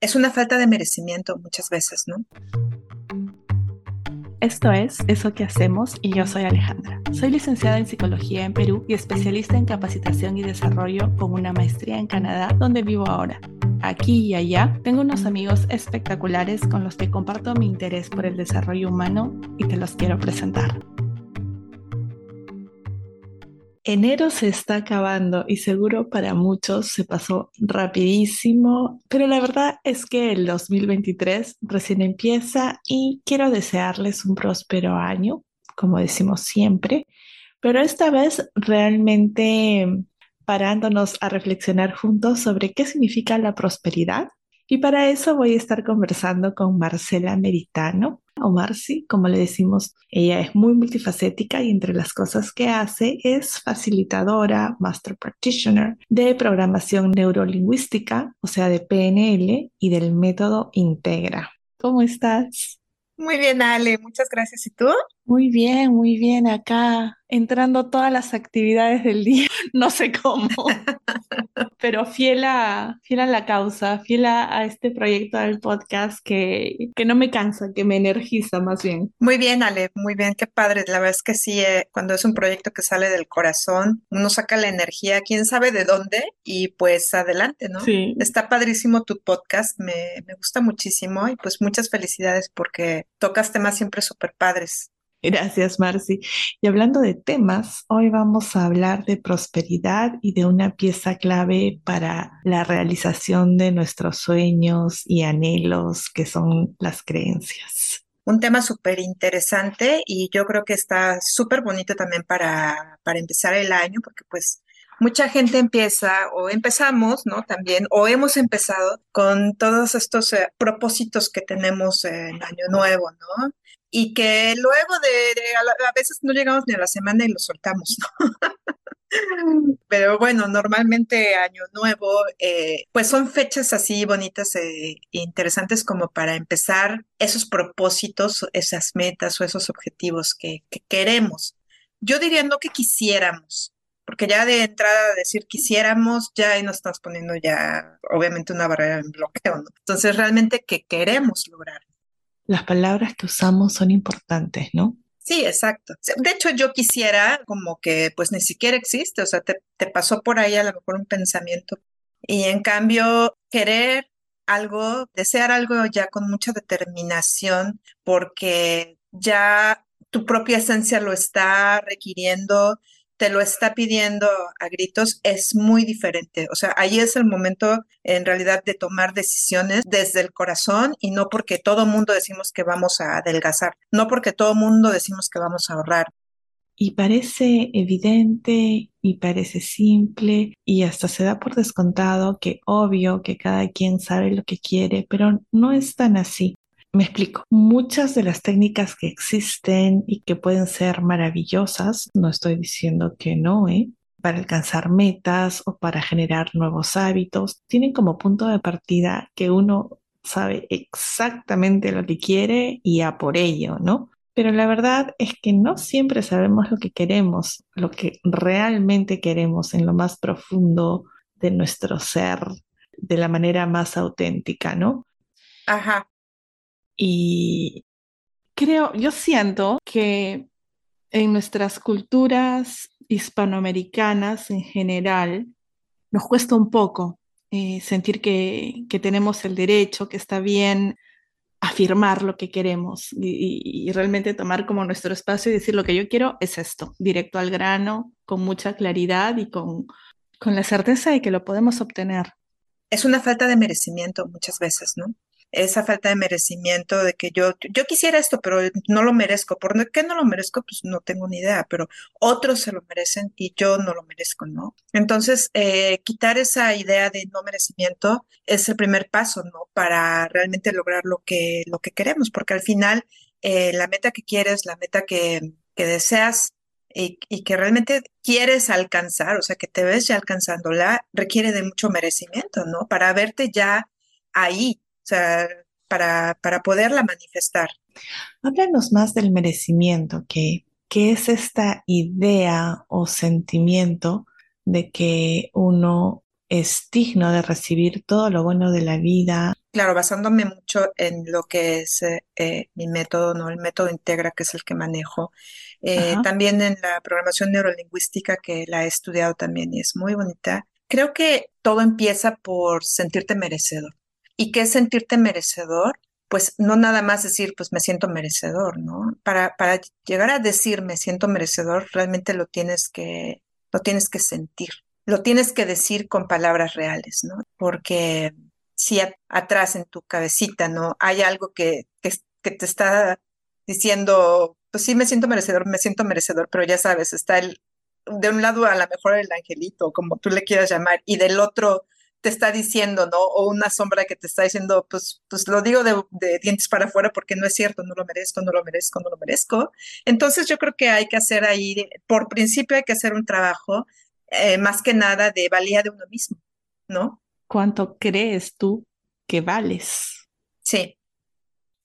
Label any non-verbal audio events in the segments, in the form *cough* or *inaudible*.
Es una falta de merecimiento muchas veces, ¿no? Esto es Eso que hacemos y yo soy Alejandra. Soy licenciada en Psicología en Perú y especialista en capacitación y desarrollo con una maestría en Canadá, donde vivo ahora. Aquí y allá tengo unos amigos espectaculares con los que comparto mi interés por el desarrollo humano y te los quiero presentar. Enero se está acabando y seguro para muchos se pasó rapidísimo, pero la verdad es que el 2023 recién empieza y quiero desearles un próspero año, como decimos siempre, pero esta vez realmente parándonos a reflexionar juntos sobre qué significa la prosperidad. Y para eso voy a estar conversando con Marcela Meritano, o Marcy, como le decimos. Ella es muy multifacética y entre las cosas que hace es facilitadora, master practitioner de programación neurolingüística, o sea, de PNL y del método Integra. ¿Cómo estás? Muy bien, Ale, muchas gracias. ¿Y tú? Muy bien, muy bien. Acá entrando todas las actividades del día, *laughs* no sé cómo, pero fiel a, fiel a la causa, fiel a, este proyecto del podcast que, que, no me cansa, que me energiza más bien. Muy bien, Ale, muy bien, qué padre. La verdad es que sí, eh, cuando es un proyecto que sale del corazón, uno saca la energía, quién sabe de dónde, y pues adelante, ¿no? Sí. Está padrísimo tu podcast, me, me gusta muchísimo y pues muchas felicidades porque tocas temas siempre súper padres. Gracias, Marci. Y hablando de temas, hoy vamos a hablar de prosperidad y de una pieza clave para la realización de nuestros sueños y anhelos, que son las creencias. Un tema súper interesante y yo creo que está súper bonito también para, para empezar el año, porque pues mucha gente empieza o empezamos, ¿no? También, o hemos empezado con todos estos eh, propósitos que tenemos en Año Nuevo, ¿no? Y que luego de, a, veces no llegamos ni a la semana y lo soltamos, ¿no? *laughs* Pero bueno, normalmente Año Nuevo, eh, pues son fechas así bonitas e interesantes como para empezar esos propósitos, esas metas o esos objetivos que, que queremos. Yo diría no que quisiéramos, porque ya de entrada decir quisiéramos, ya ahí nos estamos poniendo ya obviamente una barrera en bloqueo, ¿no? Entonces realmente que queremos lograr las palabras que usamos son importantes, ¿no? Sí, exacto. De hecho, yo quisiera como que pues ni siquiera existe, o sea, te, pasó por ahí a lo mejor un pensamiento y en cambio querer algo, desear algo ya con mucha determinación porque ya tu propia esencia lo está requiriendo, te lo está pidiendo a gritos, es muy diferente. O sea, ahí es el momento en realidad de tomar decisiones desde el corazón y no porque todo mundo decimos que vamos a adelgazar, no porque todo mundo decimos que vamos a ahorrar. Y parece evidente y parece simple y hasta se da por descontado que obvio que cada quien sabe lo que quiere, pero no es tan así. Me explico. Muchas de las técnicas que existen y que pueden ser maravillosas, no estoy diciendo que no, ¿eh? para alcanzar metas o para generar nuevos hábitos, tienen como punto de partida que uno sabe exactamente lo que quiere y a por ello, ¿no? Pero la verdad es que no siempre sabemos lo que queremos, lo que realmente queremos en lo más profundo de nuestro ser, de la manera más auténtica, ¿no? Ajá. Y creo, yo siento que en nuestras culturas hispanoamericanas en general nos cuesta un poco eh, sentir que, tenemos el derecho, que está bien afirmar lo que queremos y, realmente tomar como nuestro espacio y decir lo que yo quiero es esto, directo al grano, con mucha claridad y con, con la certeza de que lo podemos obtener. Es una falta de merecimiento muchas veces, ¿no? Esa falta de merecimiento de que yo, yo quisiera esto, pero no lo merezco. ¿Por qué no lo merezco? Pues no tengo ni idea, pero otros se lo merecen y yo no lo merezco, ¿no? Entonces, eh, quitar esa idea de no merecimiento es el primer paso, ¿no? Para realmente lograr lo que, lo que queremos, porque al final eh, la meta que quieres, la meta que, que deseas, y, y, que realmente quieres alcanzar, o sea, que te ves ya alcanzándola, requiere de mucho merecimiento, ¿no? Para verte ya ahí, sea, para, para poderla manifestar. Háblanos más del merecimiento, que, que es esta idea o sentimiento de que uno es digno de recibir todo lo bueno de la vida claro, basándome mucho en lo que es eh, eh, mi método, ¿no? El método Integra, que es el que manejo. Eh, también en la programación neurolingüística, que la he estudiado también y es muy bonita. Creo que todo empieza por sentirte merecedor. ¿Y qué es sentirte merecedor? Pues no nada más decir, pues me siento merecedor, ¿no? Para, para llegar a decir me siento merecedor, realmente lo tienes que, lo tienes que sentir. Lo tienes que decir con palabras reales, ¿no? Porque si atrás en tu cabecita, ¿no? Hay algo que, que, que te está diciendo, pues sí, me siento merecedor, me siento merecedor, pero ya sabes, está el, de un lado a lo mejor el angelito, como tú le quieras llamar, y del otro te está diciendo, ¿no? O una sombra que te está diciendo, pues, pues lo digo de, de dientes para afuera porque no es cierto, no lo merezco, no lo merezco, no lo merezco. Entonces yo creo que hay que hacer ahí, por principio hay que hacer un trabajo eh, más que nada de valía de uno mismo, ¿no? ¿cuánto crees tú que vales? Sí,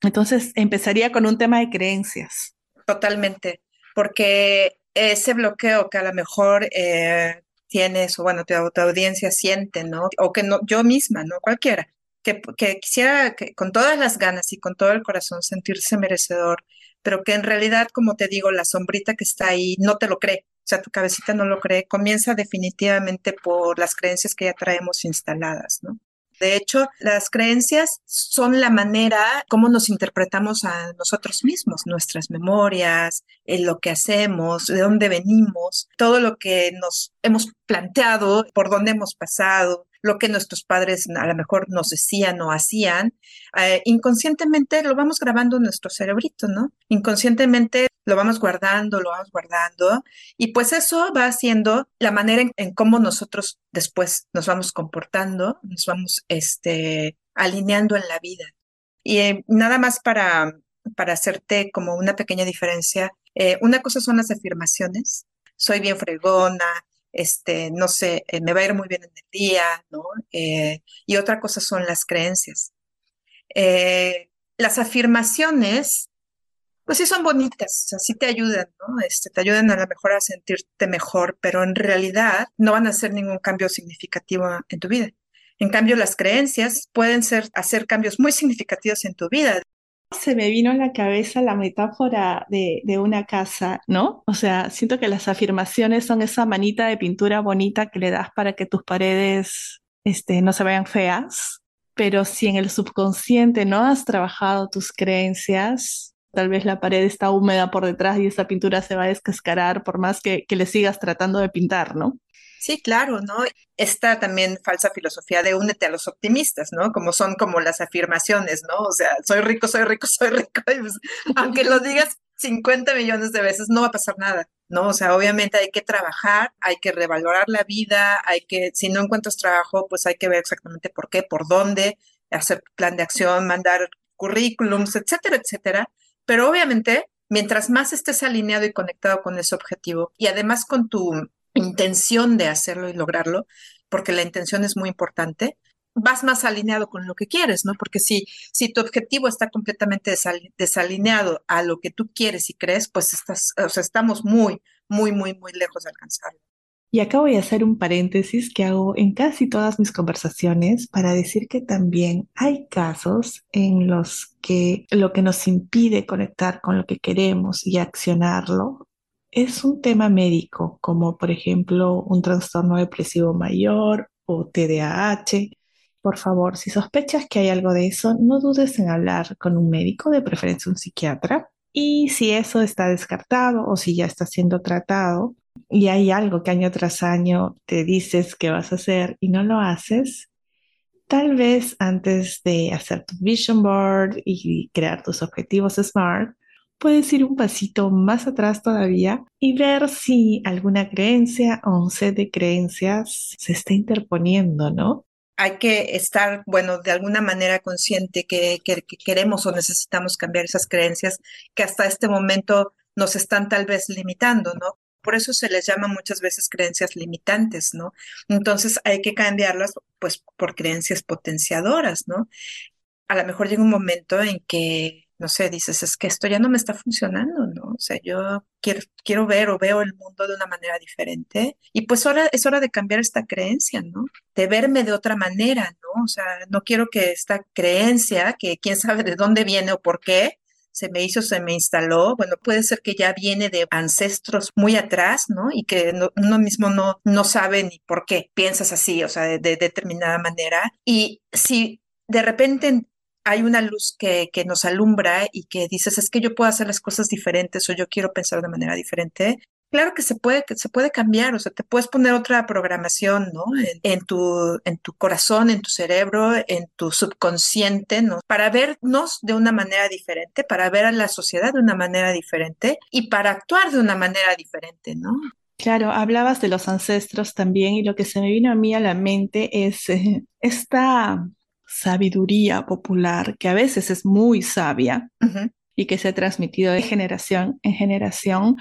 Entonces empezaría con un tema de creencias. totalmente, porque ese bloqueo que a lo mejor eh, tienes, o bueno, tu, audiencia siente, ¿no? O que no, yo misma, ¿no? Cualquiera, que, que quisiera que, con todas las ganas y con todo el corazón sentirse merecedor, pero que en realidad, como te digo, la sombrita que está ahí no te lo cree. O sea, tu cabecita no lo cree, comienza definitivamente por las creencias que ya traemos instaladas, ¿no? De hecho, las creencias son la manera como nos interpretamos a nosotros mismos, nuestras memorias, en lo que hacemos, de dónde venimos, todo lo que nos hemos planteado, por dónde hemos pasado, lo que nuestros padres a lo mejor nos decían o hacían, eh, inconscientemente lo vamos grabando en nuestro cerebrito, ¿no? Inconscientemente lo vamos guardando, lo vamos guardando, y pues eso va haciendo la manera en, cómo nosotros después nos vamos comportando, nos vamos este, alineando en la vida. Y eh, nada más para, para hacerte como una pequeña diferencia, eh, una cosa son las afirmaciones, soy bien fregona, este, no sé, eh, me va a ir muy bien en el día, ¿no? Eh, y otra cosa son las creencias. Eh, las afirmaciones pues sí son bonitas, o sí te ayudan, ¿no? Este, te ayudan a lo mejor a sentirte mejor, pero en realidad no van a hacer ningún cambio significativo en tu vida. En cambio, las creencias pueden ser, hacer cambios muy significativos en tu vida. Se me vino a la cabeza la metáfora de, de una casa, ¿no? O sea, siento que las afirmaciones son esa manita de pintura bonita que le das para que tus paredes, este, no se vean feas, pero si en el subconsciente no has trabajado tus creencias, tal vez la pared está húmeda por detrás y esa pintura se va a descascarar por más que, que le sigas tratando de pintar, ¿no? Sí, claro, ¿no? Esta también falsa filosofía de únete a los optimistas, ¿no? Como son como las afirmaciones, ¿no? O sea, soy rico, soy rico, *laughs* soy rico. Y pues, aunque lo digas 50 millones de veces, no va a pasar nada, ¿no? O sea, obviamente hay que trabajar, hay que revalorar la vida, hay que, si no encuentras trabajo, pues hay que ver exactamente por qué, por dónde, hacer plan de acción, mandar currículums, etcétera, etcétera. Pero obviamente, mientras más estés alineado y conectado con ese objetivo y además con tu intención de hacerlo y lograrlo, porque la intención es muy importante, vas más alineado con lo que quieres, ¿no? Porque si, si tu objetivo está completamente desali desalineado a lo que tú quieres y crees, pues estás, o sea, estamos muy, muy, muy, muy lejos de alcanzarlo. Y acá voy a hacer un paréntesis que hago en casi todas mis conversaciones para decir que también hay casos en los que lo que nos impide conectar con lo que queremos y accionarlo es un tema médico, como por ejemplo un trastorno depresivo mayor o TDAH. Por favor, si sospechas que hay algo de eso, no dudes en hablar con un médico, de preferencia un psiquiatra. Y si eso está descartado o si ya está siendo tratado, y hay algo que año tras año te dices que vas a hacer y no lo haces, tal vez antes de hacer tu vision board y crear tus objetivos SMART, puedes ir un pasito más atrás todavía y ver si alguna creencia o un set de creencias se está interponiendo, ¿no? Hay que estar, bueno, de alguna manera consciente que, que, que queremos o necesitamos cambiar esas creencias que hasta este momento nos están tal vez limitando, ¿no? por eso se les llama muchas veces creencias limitantes, ¿no? Entonces hay que cambiarlas pues por creencias potenciadoras, ¿no? A lo mejor llega un momento en que no sé, dices, es que esto ya no me está funcionando, ¿no? O sea, yo quiero, quiero ver o veo el mundo de una manera diferente y pues ahora es hora de cambiar esta creencia, ¿no? De verme de otra manera, ¿no? O sea, no quiero que esta creencia, que quién sabe de dónde viene o por qué, se me hizo, se me instaló, bueno, puede ser que ya viene de ancestros muy atrás, ¿no? Y que uno mismo no, no sabe ni por qué piensas así, o sea, de, de determinada manera. Y si de repente hay una luz que, que, nos alumbra y que dices, es que yo puedo hacer las cosas diferentes o yo quiero pensar de manera diferente, claro que se puede, que se puede cambiar, o sea, te puedes poner otra programación, ¿no? En, tu, en tu corazón, en tu cerebro, en tu subconsciente, ¿no? Para vernos de una manera diferente, para ver a la sociedad de una manera diferente y para actuar de una manera diferente, ¿no? Claro, hablabas de los ancestros también y lo que se me vino a mí a la mente es eh, esta sabiduría popular, que a veces es muy sabia y que se ha transmitido de generación en generación,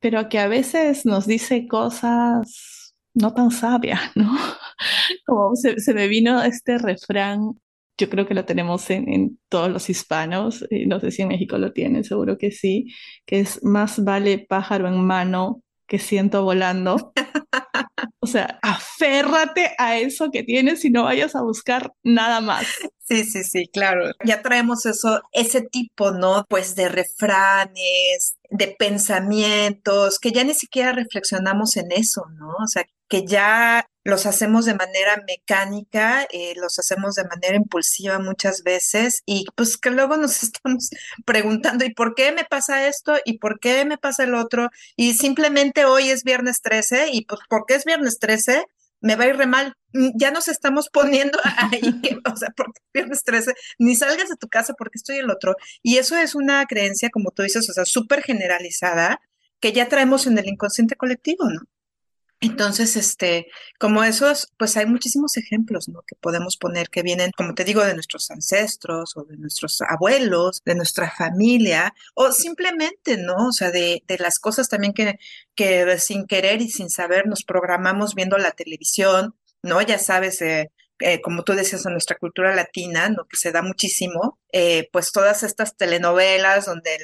pero que a veces nos dice cosas no tan sabias, ¿no? *laughs* Como se, me vino este refrán, yo creo que lo tenemos en, todos los hispanos, no sé si en México lo tienen, seguro que sí, que es más vale pájaro en mano que siento volando. *laughs* O sea, aférrate a eso que tienes y no vayas a buscar nada más. Sí, sí, sí, claro. Ya traemos eso, ese tipo, ¿no? Pues de refranes, de pensamientos, que ya ni siquiera reflexionamos en eso, ¿no? O sea, que ya los hacemos de manera mecánica, eh, los hacemos de manera impulsiva muchas veces y pues que luego nos *laughs* estamos preguntando, ¿y por qué me pasa esto? ¿Y por qué me pasa el otro? Y simplemente hoy es viernes 13 y pues ¿por qué es viernes 13? me va a ir re mal. Mm, ya nos estamos poniendo *laughs* ahí, o sea, porque pierdes 13, ni salgas de tu casa porque estoy el otro. Y eso es una creencia, como tú dices, o sea, súper generalizada que ya traemos en el inconsciente colectivo, ¿no? Entonces, este, como esos, pues hay muchísimos ejemplos, ¿no? Que podemos poner que vienen, como te digo, de nuestros ancestros o de nuestros abuelos, de nuestra familia, o simplemente, ¿no? O sea, de, de las cosas también que, que sin querer y sin saber nos programamos viendo la televisión, ¿no? Ya sabes, eh, eh, como tú decías, en nuestra cultura latina, ¿no? que se da muchísimo, eh, pues todas estas telenovelas donde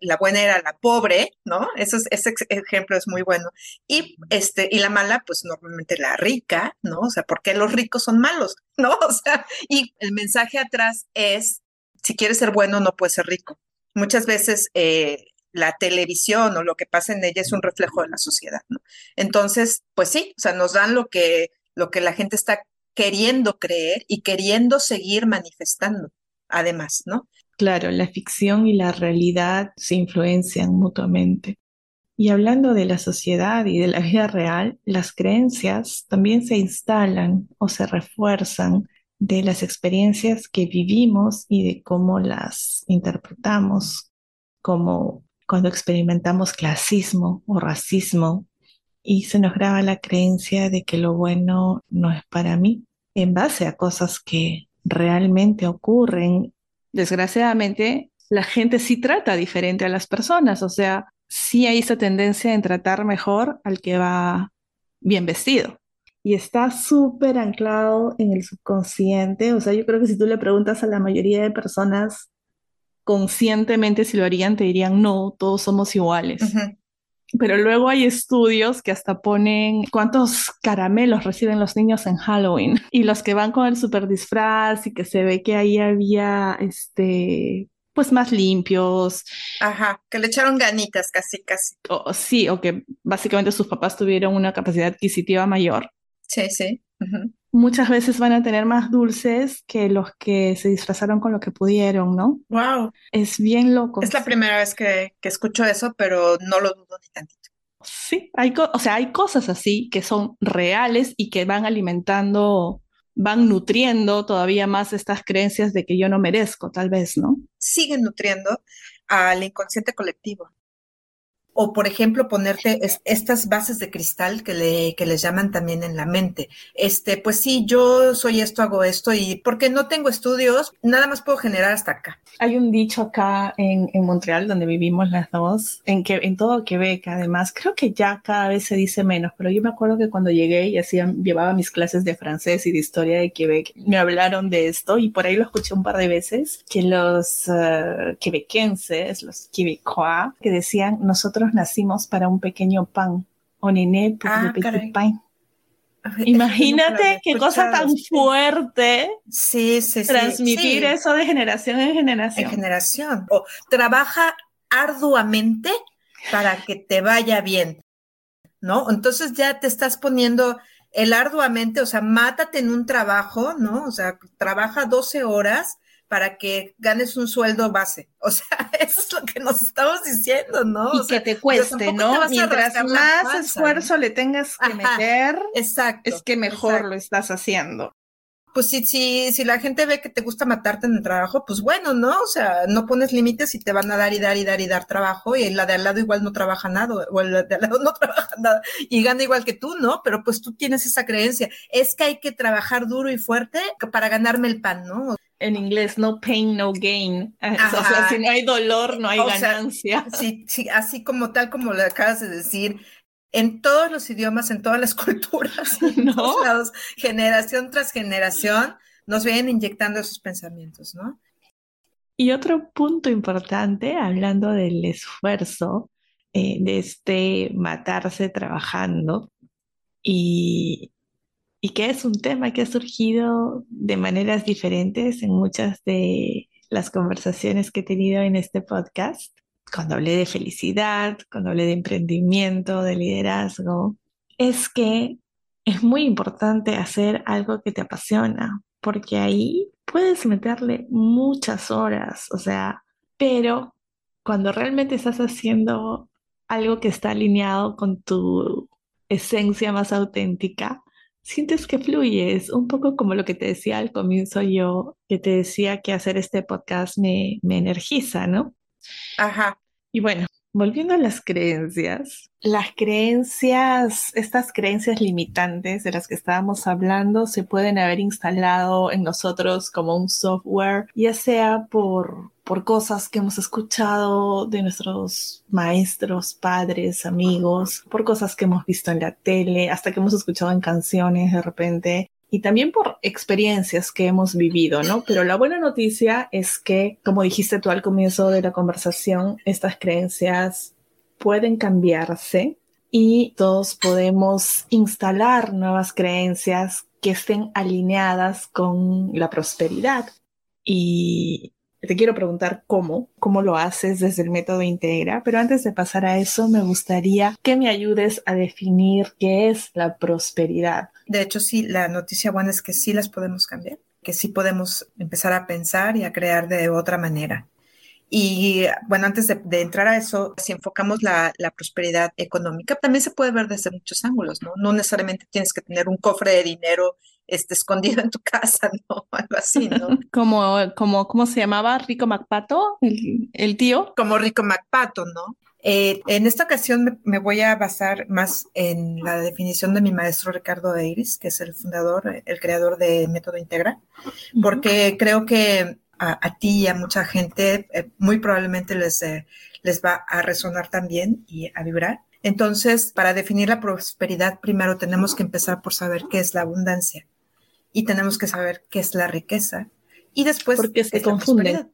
la, buena era la pobre, ¿no? Eso ese ejemplo es muy bueno. Y, este, y la mala, pues normalmente la rica, ¿no? O sea, ¿por qué los ricos son malos? *laughs* ¿No? O sea, y el mensaje atrás es, si quieres ser bueno, no puedes ser rico. Muchas veces... Eh, la televisión o lo que pasa en ella es un reflejo de la sociedad, ¿no? Entonces, pues sí, o sea, nos dan lo que, lo que la gente está queriendo creer y queriendo seguir manifestando, además, ¿no? Claro, la ficción y la realidad se influencian mutuamente. Y hablando de la sociedad y de la vida real, las creencias también se instalan o se refuerzan de las experiencias que vivimos y de cómo las interpretamos, como cuando experimentamos clasismo o racismo y se nos graba la creencia de que lo bueno no es para mí en base a cosas que realmente ocurren. Desgraciadamente, la gente sí trata diferente a las personas, o sea, sí hay esa tendencia en tratar mejor al que va bien vestido. Y está súper anclado en el subconsciente, o sea, yo creo que si tú le preguntas a la mayoría de personas conscientemente si lo harían, te dirían, no, todos somos iguales. Pero luego hay estudios que hasta ponen cuántos caramelos reciben los niños en Halloween y los que van con el super disfraz y que se ve que ahí había este pues más limpios. Ajá, que le echaron ganitas casi, casi. O, sí, o que básicamente sus papás tuvieron una capacidad adquisitiva mayor. Sí, sí muchas veces van a tener más dulces que los que se disfrazaron con lo que pudieron, ¿no? Wow. Es bien loco. Es la primera vez que, escucho eso, pero no lo dudo ni tantito. Sí, hay o sea, hay cosas así que son reales y que van alimentando, van nutriendo todavía más estas creencias de que yo no merezco, tal vez, ¿no? Siguen nutriendo al inconsciente colectivo. O por ejemplo ponerte estas bases de cristal que, le, que les llaman también en la mente. Este, pues sí, yo soy esto, hago esto y porque no tengo estudios, nada más puedo generar hasta acá. Hay un dicho acá en, en Montreal donde vivimos las dos, en que en todo Quebec además, creo que ya cada vez se dice menos, pero yo me acuerdo que cuando llegué y hacía, llevaba mis clases de francés y de historia de Quebec, me hablaron de esto y por ahí lo escuché un par de veces, que los uh, los quebecois, que decían, nosotros nacimos para un pequeño pan, o nené ah, pain. Imagínate qué cosa tan fuerte. Sí, sí, sí. Transmitir eso de generación en generación. En generación. O trabaja arduamente para que te vaya bien, ¿no? Entonces ya te estás poniendo el arduamente, o sea, mátate en un trabajo, ¿no? O sea, trabaja 12 horas para que ganes un sueldo base. *laughs* O sea, eso es lo que nos estamos diciendo, ¿no? Y que te cueste, ¿no? Mientras más esfuerzo le tengas que meter, exacto, es que mejor lo estás haciendo pues si, si, si la gente ve que te gusta matarte en el trabajo, pues bueno, ¿no? O sea, no pones límites y te van a dar y dar y dar y dar trabajo y la de al lado igual no trabaja nada o el de al lado *laughs* no trabaja nada y gana igual que tú, ¿no? Pero pues tú tienes esa creencia. Es que hay que trabajar duro y fuerte para ganarme el pan, ¿no? En inglés, no pain, no gain. O sea, si no hay dolor, no hay ganancia. sí, sí, así como tal como le acabas de decir, en todos los idiomas, en todas las *laughs* culturas, en todos lados, generación tras generación, nos vienen inyectando esos pensamientos, ¿no? Y otro punto importante, hablando del esfuerzo, eh, de este matarse trabajando, y, y que es un tema que ha surgido de maneras diferentes en muchas de las conversaciones que he tenido en este podcast, cuando hablé de felicidad, cuando hablé de emprendimiento, de liderazgo, es que es muy importante hacer algo que te apasiona, porque ahí puedes meterle muchas horas, o sea, pero cuando realmente estás haciendo algo que está alineado con tu esencia más auténtica, sientes que fluyes, un poco como lo que te decía al comienzo yo, que te decía que hacer este podcast me, me energiza, ¿no? Ajá. Y bueno, volviendo a las creencias, las creencias, estas creencias limitantes de las que estábamos hablando, se pueden haber instalado en nosotros como un software, ya sea por, por cosas que hemos escuchado de nuestros maestros, padres, amigos, por cosas que hemos visto en la tele, hasta que hemos escuchado en canciones de repente, y también por experiencias que hemos vivido, ¿no? Pero la buena noticia es que, como dijiste tú al comienzo de la conversación, estas creencias pueden cambiarse y todos podemos instalar nuevas creencias que estén alineadas con la prosperidad. Y te quiero preguntar cómo, cómo lo haces desde el método Integra, pero antes de pasar a eso, me gustaría que me ayudes a definir qué es la prosperidad. De hecho, sí, la noticia buena es que sí las podemos cambiar, que sí podemos empezar a pensar y a crear de otra manera. Y bueno, antes de, entrar a eso, si enfocamos la, la, prosperidad económica, también se puede ver desde muchos ángulos, ¿no? No necesariamente tienes que tener un cofre de dinero este, escondido en tu casa, *laughs* ¿no? Algo así, ¿no? *laughs* como, como, ¿cómo se llamaba? Rico MacPato, el, el tío. Como Rico MacPato, ¿no? Eh, en esta ocasión me, voy a basar más en la definición de mi maestro Ricardo Eiris, que es el fundador, el creador de Método Integra, porque creo que a, ti y a mucha gente eh, muy probablemente les, eh, les va a resonar también y a vibrar. Entonces, para definir la prosperidad, primero tenemos que empezar por saber qué es la abundancia y tenemos que saber qué es la riqueza y después... Porque se confunden.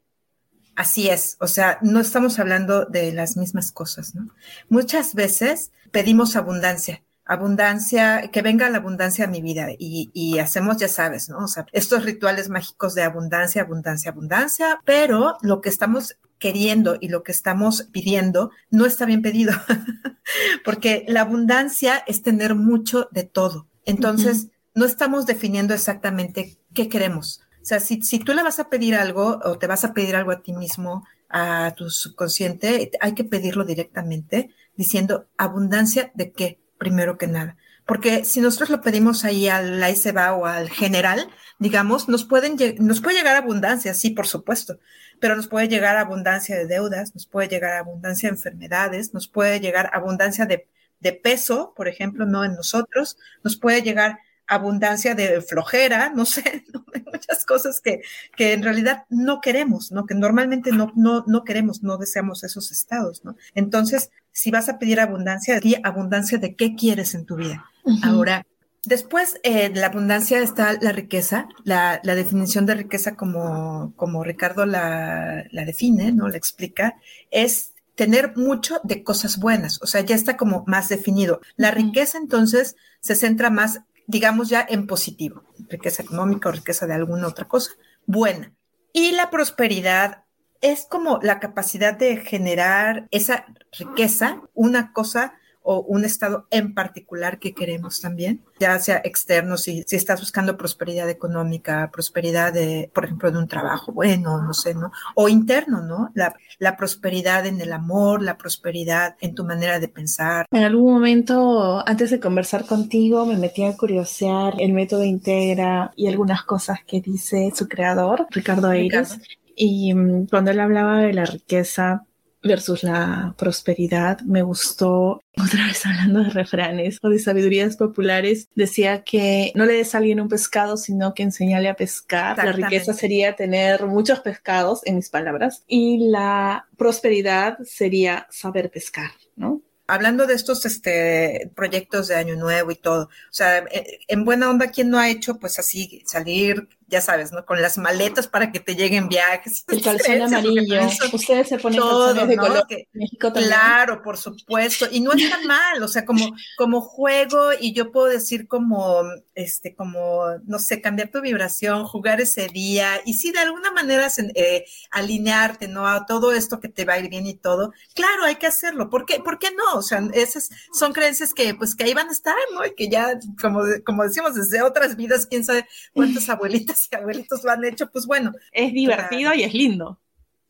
Así es, o sea, no estamos hablando de las mismas cosas, ¿no? Muchas veces pedimos abundancia, abundancia, que venga la abundancia a mi vida y, hacemos, ya sabes, ¿no? O sea, estos rituales mágicos de abundancia, abundancia, abundancia, pero lo que estamos queriendo y lo que estamos pidiendo no está bien pedido, *laughs* porque la abundancia es tener mucho de todo. Entonces, no estamos definiendo exactamente qué queremos. O sea, si, si tú le vas a pedir algo o te vas a pedir algo a ti mismo, a tu subconsciente, hay que pedirlo directamente diciendo abundancia de qué, primero que nada. Porque si nosotros lo pedimos ahí al ICEBA o al general, digamos, nos, pueden, nos puede llegar abundancia, sí, por supuesto, pero nos puede llegar abundancia de deudas, nos puede llegar abundancia de enfermedades, nos puede llegar abundancia de, de peso, por ejemplo, no en nosotros, nos puede llegar abundancia de flojera, no sé, *laughs* muchas cosas que, que en realidad no queremos, ¿no? Que normalmente no, no, no queremos, no deseamos esos estados, ¿no? Entonces, si vas a pedir abundancia, di abundancia de qué quieres en tu vida. Ahora, después eh, de la abundancia está la riqueza, la, la definición de riqueza como, como Ricardo la, la define, ¿no? La explica, es tener mucho de cosas buenas, o sea, ya está como más definido. La riqueza entonces se centra más digamos ya en positivo, riqueza económica o riqueza de alguna otra cosa, buena. Y la prosperidad es como la capacidad de generar esa riqueza, una cosa o un estado en particular que queremos también, ya sea externo, si, si estás buscando prosperidad económica, prosperidad de, por ejemplo, de un trabajo bueno, no sé, ¿no? O interno, ¿no? La, la prosperidad en el amor, la prosperidad en tu manera de pensar. En algún momento, antes de conversar contigo, me metí a curiosear el método Integra y algunas cosas que dice su creador, Ricardo Eiras. Y mm, cuando él hablaba de la riqueza, versus la prosperidad. Me gustó, otra vez hablando de refranes o de sabidurías populares, decía que no le des a alguien un pescado, sino que enseñale a pescar. La riqueza sería tener muchos pescados, en mis palabras, y la prosperidad sería saber pescar, ¿no? hablando de estos este, proyectos de Año Nuevo y todo, o sea, en buena onda, ¿quién no ha hecho pues así salir ya sabes, ¿no? Con las maletas para que te lleguen viajes. El *laughs* calzón amarillo. *laughs* Ustedes se ponen todo, de color. México también. Claro, por supuesto. Y no está mal, o sea, como, como juego, y yo puedo decir como, este, como, no sé, cambiar tu vibración, jugar ese día, y sí, de alguna manera eh, alinearte, ¿no? A todo esto que te va a ir bien y todo. Claro, hay que hacerlo. ¿Por qué, ¿Por qué no? O sea, esas son creencias que, pues, que ahí van a estar, ¿no? Y que ya, como, como decimos, desde otras vidas, quién sabe cuántas *laughs* abuelitas que abuelitos lo han hecho, pues bueno. Es divertido y es lindo.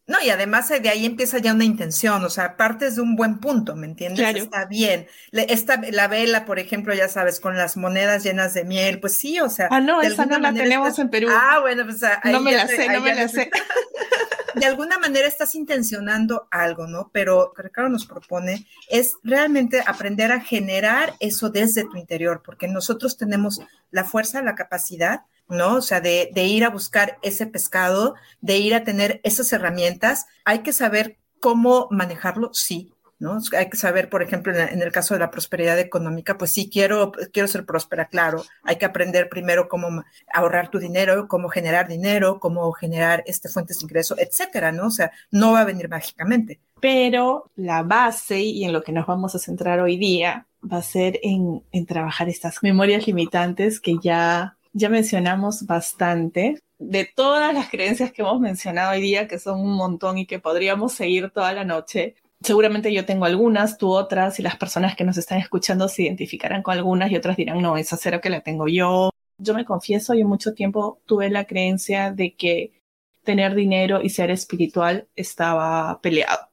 No, y además de ahí empieza ya una intención, o sea, partes de un buen punto, ¿me entiendes? Está bien. Esta, la vela, por ejemplo, ya sabes, con las monedas llenas de miel, pues sí, o sea. Ah, no, esa no la tenemos en Perú. Ah, bueno, pues ahí No me la sé, no me la sé. *laughs* de alguna manera estás intencionando algo, ¿no? Pero lo que Ricardo nos propone es realmente aprender a generar eso desde tu interior, porque nosotros tenemos la fuerza, la capacidad ¿no? O sea, de, de, ir a buscar ese pescado, de ir a tener esas herramientas. Hay que saber cómo manejarlo, sí, ¿no? Hay que saber, por ejemplo, en, el caso de la prosperidad económica, pues sí, quiero, quiero ser próspera, claro. Hay que aprender primero cómo ahorrar tu dinero, cómo generar dinero, cómo generar este, fuentes de ingreso, etcétera, ¿no? O sea, no va a venir mágicamente. Pero la base y en lo que nos vamos a centrar hoy día va a ser en, en trabajar estas memorias limitantes que ya ya mencionamos bastante de todas las creencias que hemos mencionado hoy día, que son un montón y que podríamos seguir toda la noche. Seguramente yo tengo algunas, tú otras, y las personas que nos están escuchando se identificarán con algunas y otras dirán, no, esa cero que la tengo yo. Yo me confieso, yo mucho tiempo tuve la creencia de que tener dinero y ser espiritual estaba peleado.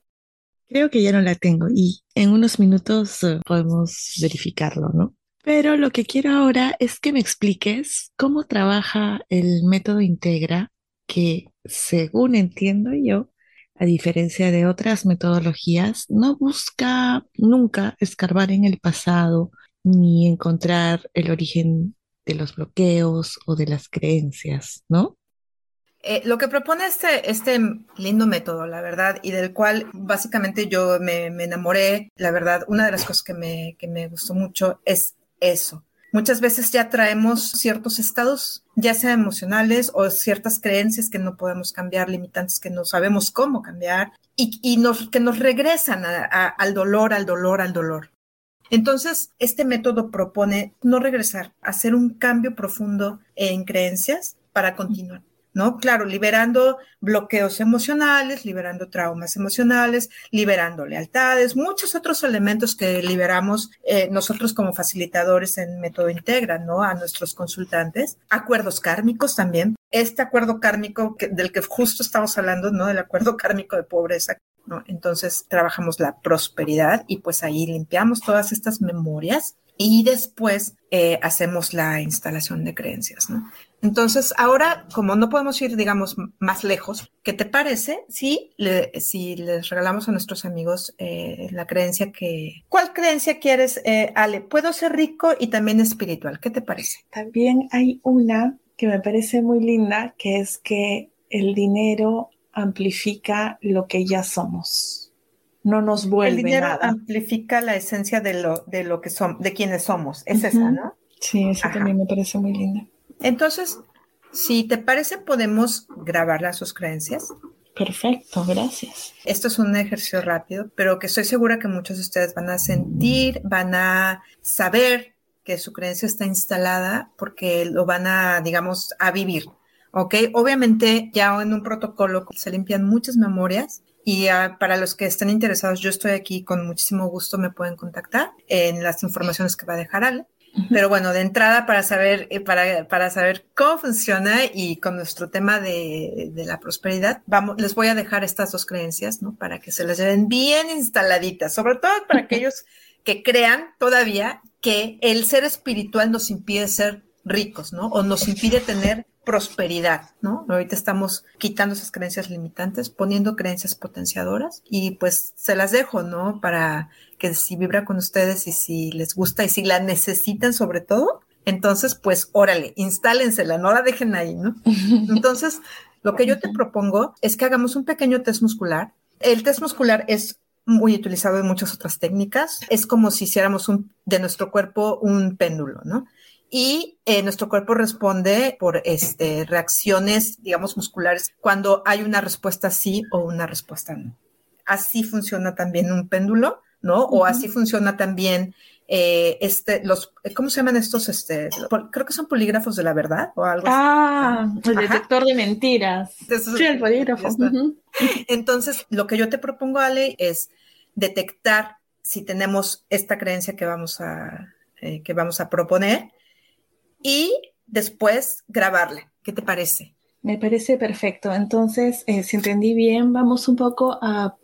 Creo que ya no la tengo y en unos minutos eh, podemos verificarlo, ¿no? Pero lo que quiero ahora es que me expliques cómo trabaja el método Integra, que según entiendo yo, a diferencia de otras metodologías, no busca nunca escarbar en el pasado ni encontrar el origen de los bloqueos o de las creencias, ¿no? Eh, lo que propone este, este lindo método, la verdad, y del cual básicamente yo me, enamoré, la verdad, una de las cosas que me, que me gustó mucho es eso. Muchas veces ya traemos ciertos estados, ya sea emocionales o ciertas creencias que no podemos cambiar, limitantes que no sabemos cómo cambiar y, nos, que nos regresan al dolor, al dolor, al dolor. Entonces, este método propone no regresar, hacer un cambio profundo en creencias para continuar. ¿No? Claro, liberando bloqueos emocionales, liberando traumas emocionales, liberando lealtades, muchos otros elementos que liberamos eh, nosotros como facilitadores en Método Integra, ¿no? A nuestros consultantes. Acuerdos kármicos también. Este acuerdo kármico del que justo estamos hablando, ¿no? Del acuerdo kármico de pobreza, ¿no? Entonces trabajamos la prosperidad y pues ahí limpiamos todas estas memorias y después eh, hacemos la instalación de creencias, ¿no? Entonces, ahora, como no podemos ir, digamos, más lejos, ¿qué te parece si, si les regalamos a nuestros amigos eh, la creencia que... ¿Cuál creencia quieres, eh, Ale? Puedo ser rico y también espiritual. ¿Qué te parece? También hay una que me parece muy linda, que es que el dinero amplifica lo que ya somos. No nos vuelve El dinero nada. amplifica la esencia de lo, de lo que somos, de quienes somos. Es esa, ¿no? Sí, esa también me parece muy linda. Entonces, si te parece, podemos grabar las sus creencias. Perfecto, gracias. Esto es un ejercicio rápido, pero que estoy segura que muchos de ustedes van a sentir, van a saber que su creencia está instalada porque lo van a, digamos, a vivir. ¿Ok? Obviamente ya en un protocolo se limpian muchas memorias y uh, para los que estén interesados, yo estoy aquí con muchísimo gusto, me pueden contactar en las informaciones que va a dejar Ale. Pero bueno, de entrada para saber, eh, para, para saber cómo funciona y con nuestro tema de, de, la prosperidad, vamos, les voy a dejar estas dos creencias, ¿no? Para que se las lleven bien instaladitas, sobre todo para *laughs* aquellos que crean todavía que el ser espiritual nos impide ser ricos, ¿no? O nos impide tener prosperidad, ¿no? Ahorita estamos quitando esas creencias limitantes, poniendo creencias potenciadoras y pues se las dejo, ¿no? Para que si vibra con ustedes y si les gusta y si la necesitan sobre todo, entonces pues órale, instálensela, no la dejen ahí, ¿no? *laughs* Entonces, lo que yo te propongo es que hagamos un pequeño test muscular. El test muscular es muy utilizado en muchas otras técnicas. Es como si hiciéramos un, de nuestro cuerpo un péndulo, ¿no? y eh, nuestro cuerpo responde por este, reacciones, digamos, musculares cuando hay una respuesta sí o una respuesta no. Así funciona también un péndulo, ¿no? O uh -huh. así funciona también eh, este, los, ¿cómo se llaman estos? Este, creo que son polígrafos de la verdad o algo Ah, así. el detector de mentiras. Entonces, sí, el polígrafo. Uh -huh. Entonces, lo que yo te propongo, Ale, es detectar si tenemos esta creencia que vamos a, eh, que vamos a proponer y después grabarle. ¿Qué te parece? Me parece perfecto. Entonces, eh, si entendí bien, vamos un poco a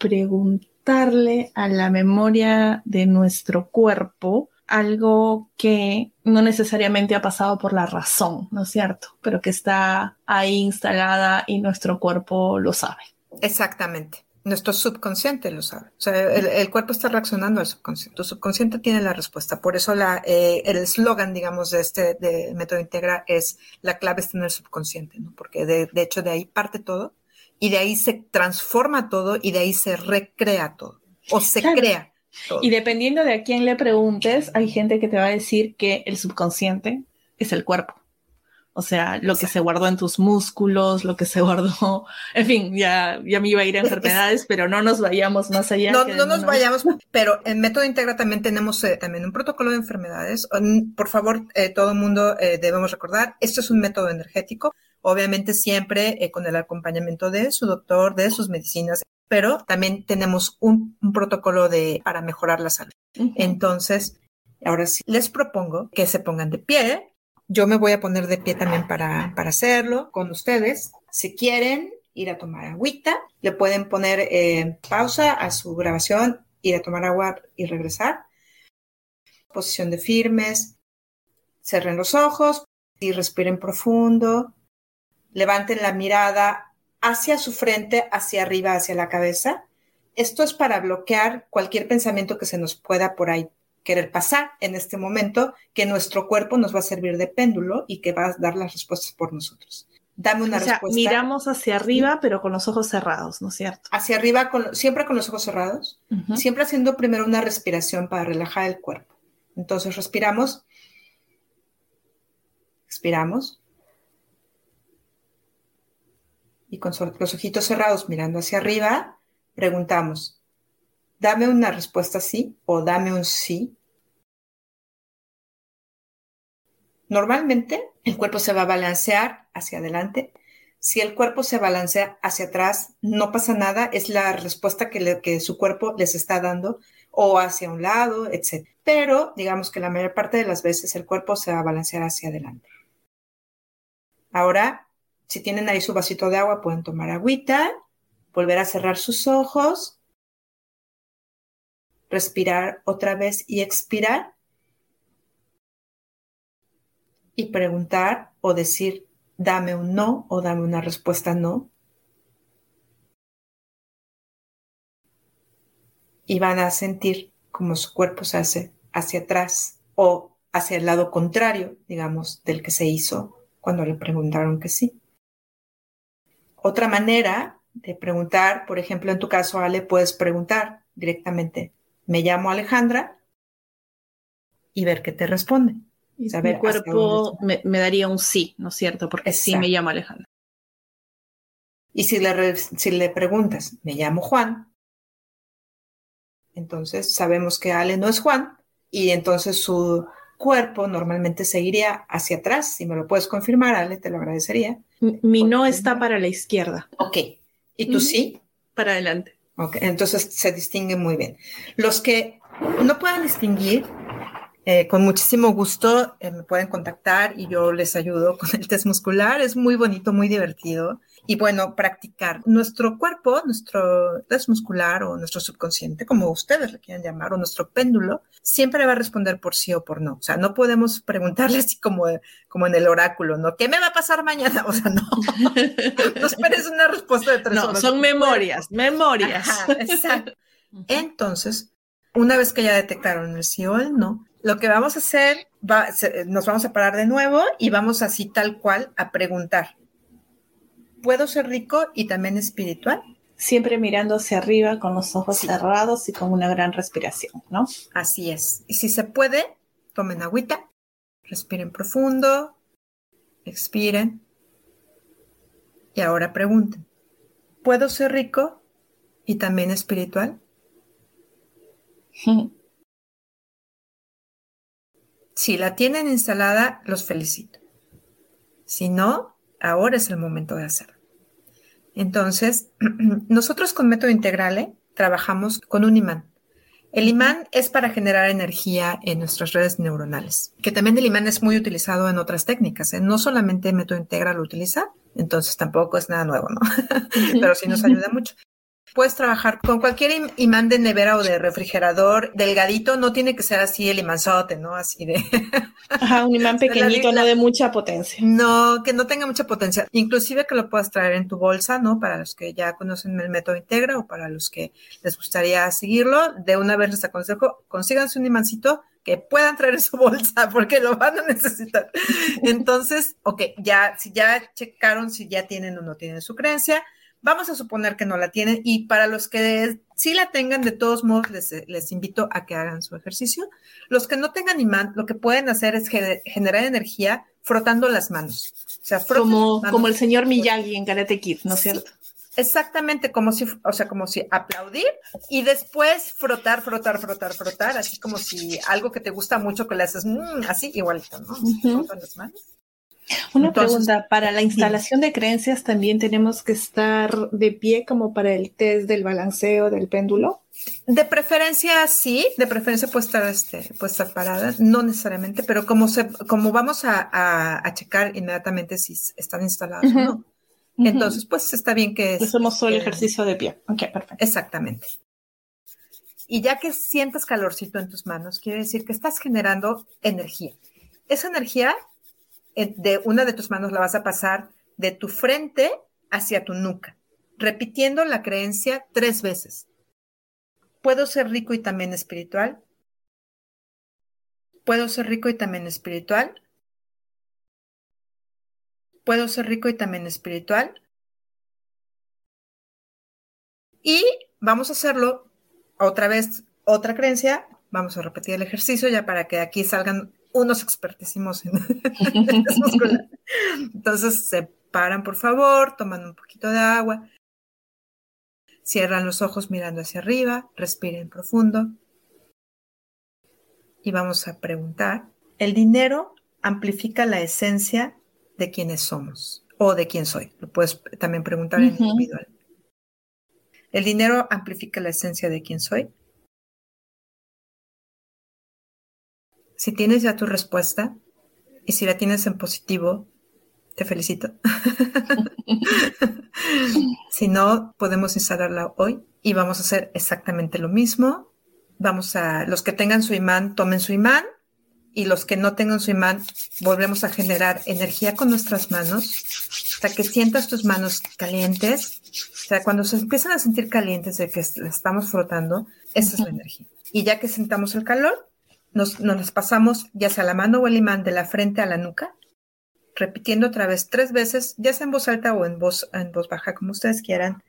a la memoria de nuestro cuerpo algo que no necesariamente ha pasado por la razón, ¿no es cierto? Pero que está ahí instalada y nuestro cuerpo lo sabe. Exactamente. Nuestro subconsciente lo sabe. O sea, el, cuerpo está reaccionando al subconsciente. Tu subconsciente tiene la respuesta. Por eso eh, el eslogan, digamos, de este método Integra es la clave está en el subconsciente, ¿no? Porque de, hecho de ahí parte todo y de ahí se transforma todo y de ahí se recrea todo o se claro. crea. Todo. Y dependiendo de a quién le preguntes, hay gente que te va a decir que el subconsciente es el cuerpo. O sea, lo que se guardó en tus músculos, lo que se guardó, *laughs* en fin, ya, ya me iba a ir a enfermedades, pero no nos vayamos más allá. No, no nos vayamos, pero en Método Integra también tenemos eh, también un protocolo de enfermedades. Por favor, eh, todo el mundo eh, debemos recordar, esto es un método energético, obviamente siempre eh, con el acompañamiento de su doctor, de sus medicinas, pero también tenemos un, un protocolo de, para mejorar la salud. Uh -huh. Entonces, ahora sí, les propongo que se pongan de pie, yo me voy a poner de pie también para, para hacerlo con ustedes. Si quieren ir a tomar agüita, le pueden poner eh, pausa a su grabación, ir a tomar agua y regresar. Posición de firmes. Cerren los ojos y respiren profundo. Levanten la mirada hacia su frente, hacia arriba, hacia la cabeza. Esto es para bloquear cualquier pensamiento que se nos pueda por ahí querer pasar en este momento, que nuestro cuerpo nos va a servir de péndulo y que va a dar las respuestas por nosotros. Dame una o sea, respuesta. Miramos hacia arriba, pero con los ojos cerrados, ¿no es cierto? Hacia arriba, con, siempre con los ojos cerrados, uh -huh. siempre haciendo primero una respiración para relajar el cuerpo. Entonces respiramos, expiramos. Con los ojitos cerrados mirando hacia arriba, preguntamos, dame una respuesta sí o dame un sí. Normalmente el cuerpo se va a balancear hacia adelante. Si el cuerpo se balancea hacia atrás, no pasa nada, es la respuesta que, que su cuerpo les está dando o hacia un lado, etc. Pero digamos que la mayor parte de las veces el cuerpo se va a balancear hacia adelante. Ahora, si tienen ahí su vasito de agua, pueden tomar agüita, volver a cerrar sus ojos respirar otra vez y expirar. y preguntar o decir, dame un no o dame una respuesta no. Y van a sentir como su cuerpo se hace hacia atrás o hacia el lado contrario, digamos, del que se hizo cuando le preguntaron que sí. Otra manera de preguntar, por ejemplo, en tu caso, Ale, puedes preguntar directamente, me llamo Alejandra y ver qué te responde. Y mi cuerpo me, daría un sí, ¿no es cierto? Porque sí me llamo Alejandra. Y si le, si le preguntas, me llamo Juan, entonces sabemos que Ale no es Juan y entonces su cuerpo normalmente se iría hacia atrás. Si me lo puedes confirmar, Ale, te lo agradecería. Mi no está para la izquierda. Ok. ¿Y tú sí? Para adelante. Ok, entonces se distingue muy bien. Los que no puedan distinguir, eh, con muchísimo gusto eh, me pueden contactar y yo les ayudo con el test muscular. Es muy bonito, muy divertido. Y bueno, practicar. Nuestro cuerpo, nuestro test muscular o nuestro subconsciente, como ustedes le quieran llamar, o nuestro péndulo, siempre va a responder por sí o por no. O sea, no podemos preguntarle así como, como en el oráculo, ¿no? ¿Qué me va a pasar mañana? *laughs* O sea, no. *laughs* no esperes una respuesta de tres no, son memorias, memorias. exacto. *laughs* Entonces, una vez que ya detectaron el sí o el no, lo que vamos a hacer, va, nos vamos a parar de nuevo y vamos así tal cual a preguntar. ¿Puedo ser rico y también espiritual? Siempre mirando hacia arriba con los ojos cerrados y con una gran respiración, ¿no? Así es. Y si se puede, tomen agüita, respiren profundo, expiren y ahora pregunten. ¿Puedo ser rico y también espiritual? *laughs* Si la tienen instalada, los felicito. Si no, ahora es el momento de hacerlo. Entonces, *clears throat* nosotros con método integral trabajamos con un imán. El imán es para generar energía en nuestras redes neuronales, que también el imán es muy utilizado en otras técnicas. ¿eh? No solamente método integral lo utiliza, entonces tampoco es nada nuevo, ¿no? *laughs* Pero sí nos ayuda mucho puedes trabajar con cualquier imán de nevera o de refrigerador delgadito, no tiene que ser así el imanzote, ¿no? Así de... *laughs* Ajá, un imán *laughs* pequeñito, no de mucha potencia. No, que no tenga mucha potencia. Inclusive que lo puedas traer en tu bolsa, ¿no? Para los que ya conocen el método Integra o para los que les gustaría seguirlo, de una vez les aconsejo, consíganse un imancito que puedan traer en su *laughs* bolsa porque lo van a necesitar. Entonces, ok, ya, si ya checaron si ya tienen o no tienen su creencia, Vamos a suponer que no la tienen y para los que sí la tengan, de todos modos, les, invito a que hagan su ejercicio. Los que no tengan imán, lo que pueden hacer es generar energía frotando las manos. O sea, como, como el señor Miyagi en Karate Kid, ¿no es cierto? Exactamente, como si, o sea, como si aplaudir y después frotar, frotar, frotar, frotar, así como si algo que te gusta mucho que le haces mm, así, igualito, ¿no? las manos. Una pregunta, para la instalación de creencias también tenemos que estar de pie como para el test del balanceo del péndulo. De preferencia sí, de preferencia puede estar, este, puede estar parada, no necesariamente, pero como, se, como vamos a, checar inmediatamente si están instalados o no, entonces pues está bien que... Hacemos solo el ejercicio de pie. Ok, perfecto. Exactamente. Y ya que sientes calorcito en tus manos, quiere decir que estás generando energía. Esa energía de una de tus manos la vas a pasar de tu frente hacia tu nuca, repitiendo la creencia tres veces. ¿Puedo ser rico y también espiritual? ¿Puedo ser rico y también espiritual? ¿Puedo ser rico y también espiritual? Y vamos a hacerlo otra vez, otra creencia. Vamos a repetir el ejercicio ya para que aquí salgan unos expertísimos en, *laughs* Entonces se paran, por favor, toman un poquito de agua, cierran los ojos mirando hacia arriba, respiren profundo y vamos a preguntar, ¿el dinero amplifica la esencia de quienes somos o de quién soy? Lo puedes también preguntar en individual. ¿El dinero amplifica la esencia de quién soy? Si tienes ya tu respuesta y si la tienes en positivo, te felicito. *laughs* si no, podemos instalarla hoy y vamos a hacer exactamente lo mismo. Vamos a, los que tengan su imán, tomen su imán y los que no tengan su imán, volvemos a generar energía con nuestras manos hasta que sientas tus manos calientes. O sea, cuando se empiezan a sentir calientes de que estamos frotando, esa es la energía. Y ya que sentamos el calor, nos, nos pasamos ya sea la mano o el imán de la frente a la nuca, repitiendo otra vez tres veces, ya sea en voz alta o en voz, en voz baja, como ustedes quieran.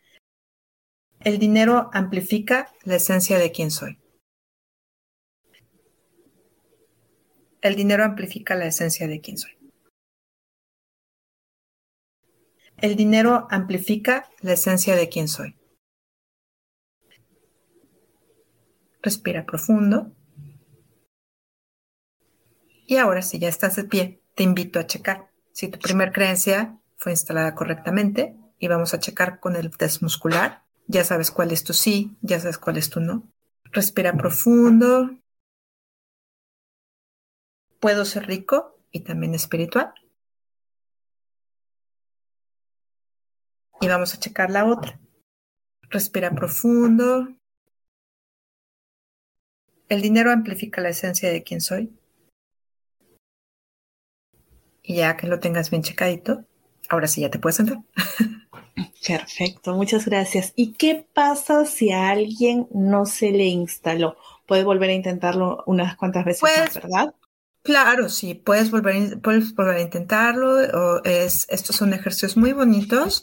El dinero amplifica la esencia de quién soy. El dinero amplifica la esencia de quién soy. El dinero amplifica la esencia de quién soy. Respira profundo. Y ahora, si ya estás de pie, te invito a checar si tu primer creencia fue instalada correctamente y vamos a checar con el test muscular. Ya sabes cuál es tu sí, ya sabes cuál es tu no. Respira profundo puedo ser rico y también espiritual. Y vamos a checar la otra. Respira profundo. El dinero amplifica la esencia de quién soy. Y ya que lo tengas bien checadito, ahora sí ya te puedes sentar. *laughs* Perfecto, muchas gracias. ¿Y qué pasa si a alguien no se le instaló? Puede volver a intentarlo unas cuantas veces pues, ¿verdad? Claro, sí, puedes volver, puedes volver a intentarlo. O es, estos son ejercicios muy bonitos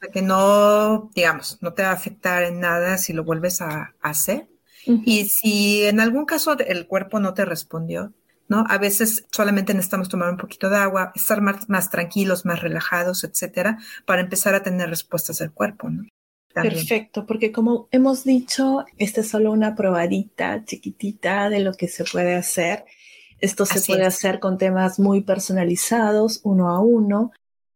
para que no, digamos, no te va a afectar en nada si lo vuelves a, hacer. Y si en algún caso el cuerpo no te respondió, ¿no? A veces solamente necesitamos tomar un poquito de agua, estar más, más tranquilos, más relajados, etcétera, para empezar a tener respuestas del cuerpo, ¿no? Perfecto, porque como hemos dicho, esta es solo una probadita chiquitita de lo que se puede hacer esto se puede hacer con temas muy personalizados, uno a uno,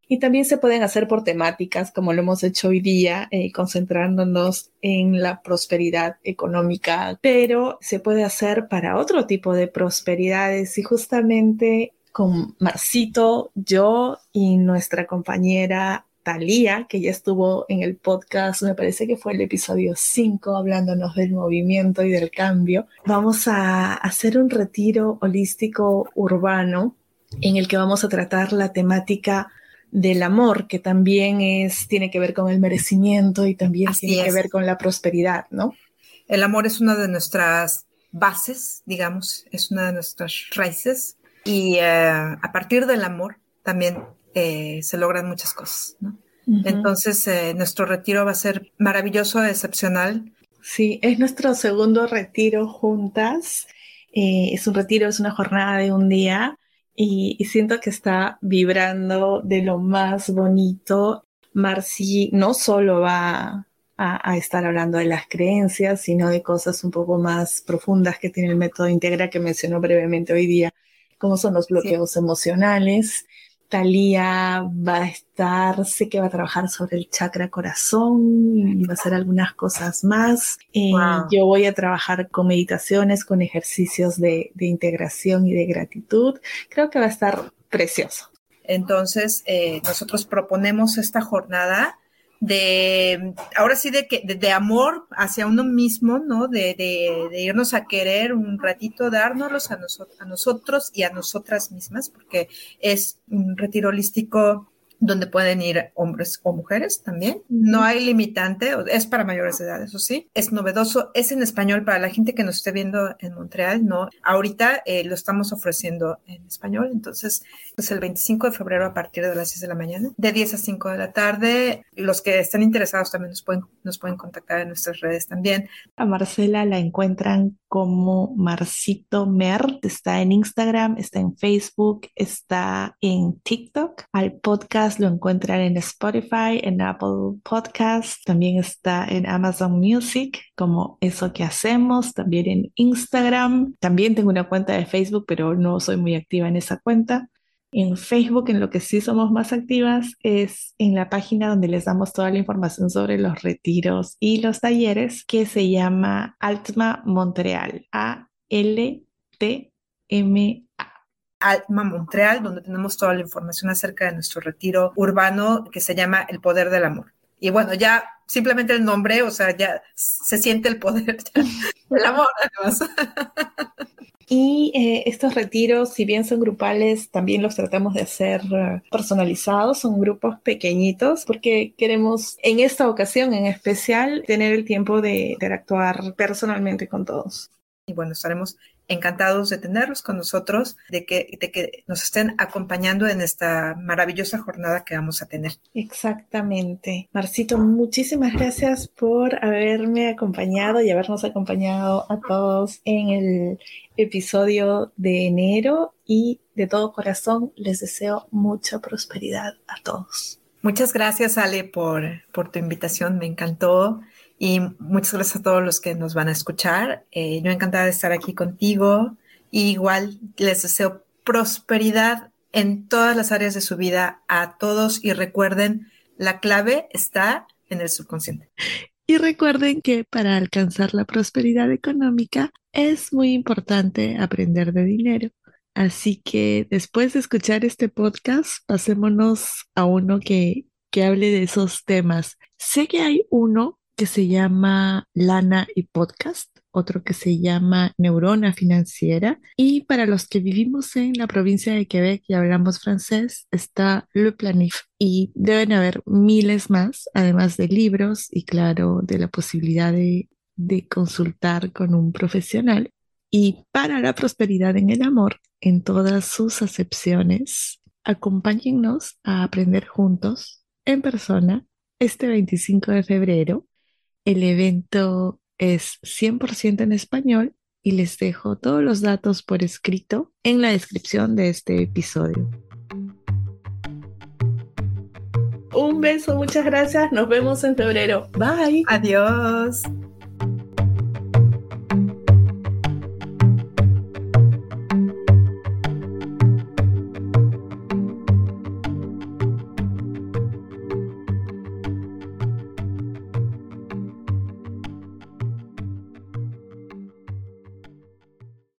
y también se pueden hacer por temáticas, como lo hemos hecho hoy día, eh, concentrándonos en la prosperidad económica, pero se puede hacer para otro tipo de prosperidades y justamente con Marcito, yo y nuestra compañera Talía, que ya estuvo en el podcast, me parece que fue el episodio 5, hablándonos del movimiento y del cambio. Vamos a hacer un retiro holístico urbano en el que vamos a tratar la temática del amor, que también es, tiene que ver con el merecimiento y también tiene que ver con la prosperidad, ¿no? El amor es una de nuestras bases, digamos, es una de nuestras raíces y eh, a partir del amor también eh, se logran muchas cosas, ¿no? Entonces, eh, nuestro retiro va a ser maravilloso, excepcional. Sí, es nuestro segundo retiro juntas. Es un retiro, es una jornada de un día y, siento que está vibrando de lo más bonito. Marci no solo va a, a, estar hablando de las creencias, sino de cosas un poco más profundas que tiene el método Integra que mencionó brevemente hoy día, como son los bloqueos emocionales, Talía va a estar, sé que va a trabajar sobre el chakra corazón y va a hacer algunas cosas más. Eh, yo voy a trabajar con meditaciones, con ejercicios de, integración y de gratitud. Creo que va a estar precioso. Entonces, eh, nosotros proponemos esta jornada de, ahora sí, de, que, de, amor hacia uno mismo, ¿no? De, de, irnos a querer un ratito, dárnoslos a, nosotros a nosotros y a nosotras mismas, porque es un retiro holístico donde pueden ir hombres o mujeres también. No hay limitante, es para mayores de edad, eso sí. Es novedoso, es en español para la gente que nos esté viendo en Montreal, ¿no? Ahorita eh, lo estamos ofreciendo en español, entonces es el 25 de febrero a partir de las 6 de la mañana, de 10 a 5 de la tarde. Los que estén interesados también nos pueden, nos pueden contactar en nuestras redes también. A Marcela la encuentran como Marcito Mert, está en Instagram, está en Facebook, está en TikTok. Al podcast lo encuentran en Spotify, en Apple Podcast, también está en Amazon Music, como eso que hacemos, también en Instagram. También tengo una cuenta de Facebook, pero no soy muy activa en esa cuenta. En Facebook, en lo que sí somos más activas, es en la página donde les damos toda la información sobre los retiros y los talleres, que se llama Altma Montreal, A-L-T-M-A. Altma Montreal, donde tenemos toda la información acerca de nuestro retiro urbano que se llama El Poder del Amor. Y bueno, ya simplemente el nombre, o sea, ya se siente el poder *laughs* del amor, además. Y eh, estos retiros, si bien son grupales, también los tratamos de hacer eh, personalizados, son grupos pequeñitos, porque queremos en esta ocasión en especial tener el tiempo de interactuar personalmente con todos. Y bueno, estaremos encantados de tenerlos con nosotros, de que, de que nos estén acompañando en esta maravillosa jornada que vamos a tener. Exactamente. Marcito, muchísimas gracias por haberme acompañado y habernos acompañado a todos en el episodio de enero y de todo corazón les deseo mucha prosperidad a todos. Muchas gracias, Ale, por, por tu invitación. Me encantó. Y muchas gracias a todos los que nos van a escuchar. Eh, yo encantada de estar aquí contigo. Igual les deseo prosperidad en todas las áreas de su vida a todos y recuerden, la clave está en el subconsciente. Y recuerden que para alcanzar la prosperidad económica es muy importante aprender de dinero. Así que después de escuchar este podcast, pasémonos a uno que, que hable de esos temas. Sé que hay uno que se llama Lana y Podcast, otro que se llama Neurona Financiera. Y para los que vivimos en la provincia de Quebec y hablamos francés, está Le Planif. Y deben haber miles más, además de libros y claro, de la posibilidad de, de consultar con un profesional. Y para la prosperidad en el amor, en todas sus acepciones, acompáñennos a aprender juntos en persona este 25 de febrero el evento es 100% en español y les dejo todos los datos por escrito en la descripción de este episodio. Un beso, muchas gracias. Nos vemos en febrero. Bye. Adiós.